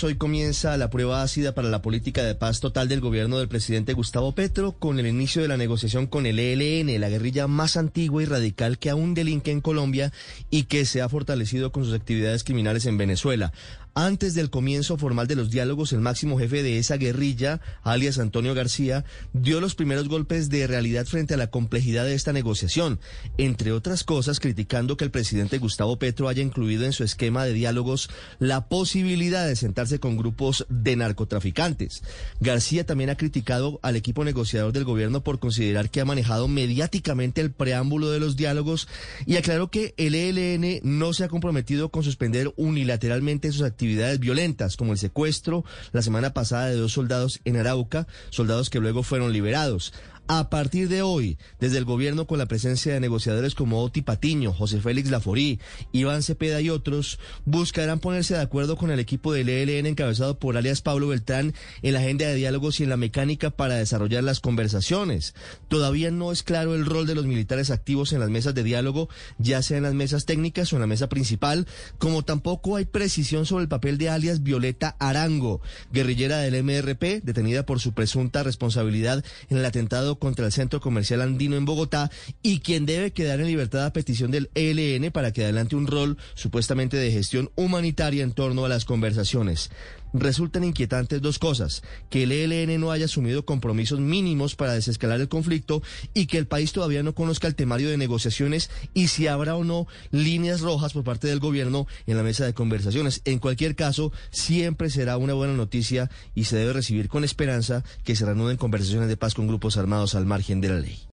Hoy comienza la prueba ácida para la política de paz total del gobierno del presidente Gustavo Petro con el inicio de la negociación con el ELN, la guerrilla más antigua y radical que aún delinque en Colombia y que se ha fortalecido con sus actividades criminales en Venezuela. Antes del comienzo formal de los diálogos, el máximo jefe de esa guerrilla, alias Antonio García, dio los primeros golpes de realidad frente a la complejidad de esta negociación, entre otras cosas criticando que el presidente Gustavo Petro haya incluido en su esquema de diálogos la posibilidad de sentarse con grupos de narcotraficantes. García también ha criticado al equipo negociador del gobierno por considerar que ha manejado mediáticamente el preámbulo de los diálogos y aclaró que el ELN no se ha comprometido con suspender unilateralmente sus actividades actividades violentas, como el secuestro la semana pasada de dos soldados en Arauca, soldados que luego fueron liberados. A partir de hoy, desde el gobierno con la presencia de negociadores como Oti Patiño, José Félix Laforí, Iván Cepeda y otros, buscarán ponerse de acuerdo con el equipo del ELN encabezado por alias Pablo Beltrán en la agenda de diálogos y en la mecánica para desarrollar las conversaciones. Todavía no es claro el rol de los militares activos en las mesas de diálogo, ya sea en las mesas técnicas o en la mesa principal, como tampoco hay precisión sobre el papel de alias Violeta Arango, guerrillera del MRP, detenida por su presunta responsabilidad en el atentado contra el Centro Comercial Andino en Bogotá y quien debe quedar en libertad a petición del ELN para que adelante un rol supuestamente de gestión humanitaria en torno a las conversaciones. Resultan inquietantes dos cosas, que el ELN no haya asumido compromisos mínimos para desescalar el conflicto y que el país todavía no conozca el temario de negociaciones y si habrá o no líneas rojas por parte del gobierno en la mesa de conversaciones. En cualquier caso, siempre será una buena noticia y se debe recibir con esperanza que se reanuden conversaciones de paz con grupos armados al margen de la ley.